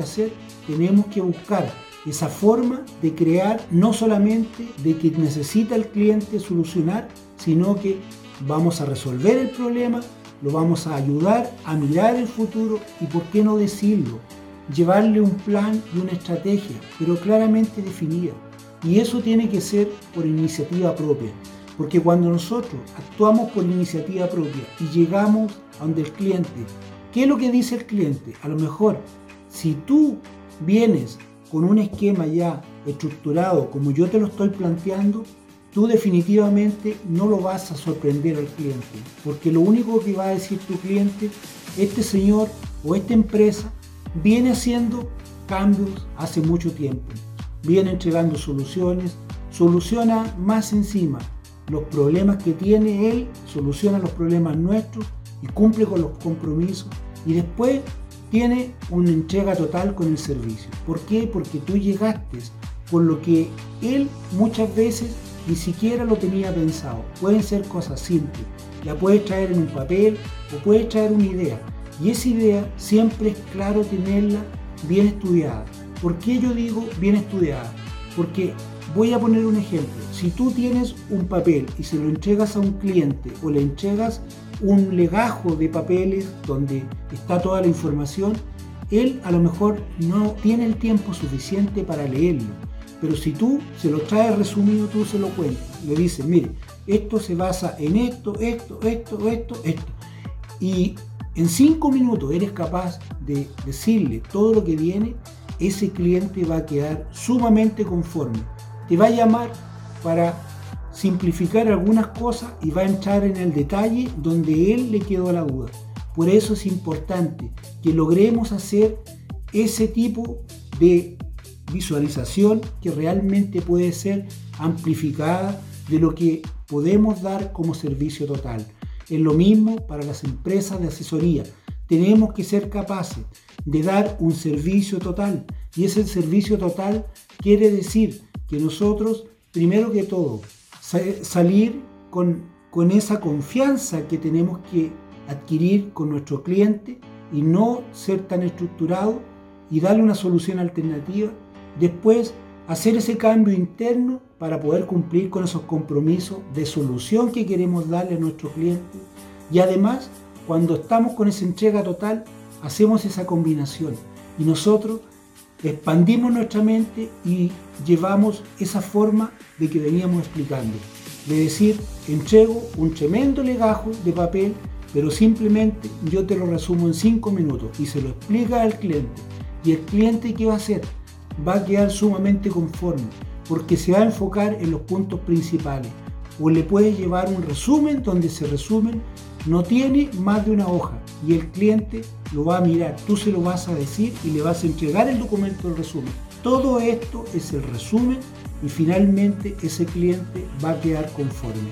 hacer? Tenemos que buscar esa forma de crear no solamente de que necesita el cliente solucionar, sino que vamos a resolver el problema, lo vamos a ayudar a mirar el futuro y, por qué no decirlo, llevarle un plan y una estrategia, pero claramente definida. Y eso tiene que ser por iniciativa propia. Porque cuando nosotros actuamos por iniciativa propia y llegamos a donde el cliente, ¿qué es lo que dice el cliente? A lo mejor, si tú vienes con un esquema ya estructurado como yo te lo estoy planteando, tú definitivamente no lo vas a sorprender al cliente. Porque lo único que va a decir tu cliente, este señor o esta empresa viene haciendo cambios hace mucho tiempo. Viene entregando soluciones, soluciona más encima los problemas que tiene él, soluciona los problemas nuestros y cumple con los compromisos. Y después tiene una entrega total con el servicio. ¿Por qué? Porque tú llegaste con lo que él muchas veces ni siquiera lo tenía pensado. Pueden ser cosas simples. La puedes traer en un papel o puedes traer una idea. Y esa idea siempre es claro tenerla bien estudiada. ¿Por qué yo digo bien estudiada? Porque voy a poner un ejemplo. Si tú tienes un papel y se lo entregas a un cliente o le entregas un legajo de papeles donde está toda la información, él a lo mejor no tiene el tiempo suficiente para leerlo. Pero si tú se lo traes resumido, tú se lo cuentas. Le dices, mire, esto se basa en esto, esto, esto, esto, esto. Y en cinco minutos eres capaz de decirle todo lo que viene, ese cliente va a quedar sumamente conforme. Te va a llamar para simplificar algunas cosas y va a entrar en el detalle donde él le quedó la duda. Por eso es importante que logremos hacer ese tipo de visualización que realmente puede ser amplificada de lo que podemos dar como servicio total. Es lo mismo para las empresas de asesoría. Tenemos que ser capaces de dar un servicio total. Y ese servicio total quiere decir que nosotros, primero que todo, salir con, con esa confianza que tenemos que adquirir con nuestro cliente y no ser tan estructurado y darle una solución alternativa. Después, hacer ese cambio interno para poder cumplir con esos compromisos de solución que queremos darle a nuestro cliente. Y además, cuando estamos con esa entrega total, hacemos esa combinación y nosotros expandimos nuestra mente y llevamos esa forma de que veníamos explicando. De decir, entrego un tremendo legajo de papel, pero simplemente yo te lo resumo en cinco minutos y se lo explica al cliente. ¿Y el cliente qué va a hacer? Va a quedar sumamente conforme porque se va a enfocar en los puntos principales. O le puedes llevar un resumen donde se resumen, no tiene más de una hoja y el cliente lo va a mirar, tú se lo vas a decir y le vas a entregar el documento del resumen. Todo esto es el resumen y finalmente ese cliente va a quedar conforme.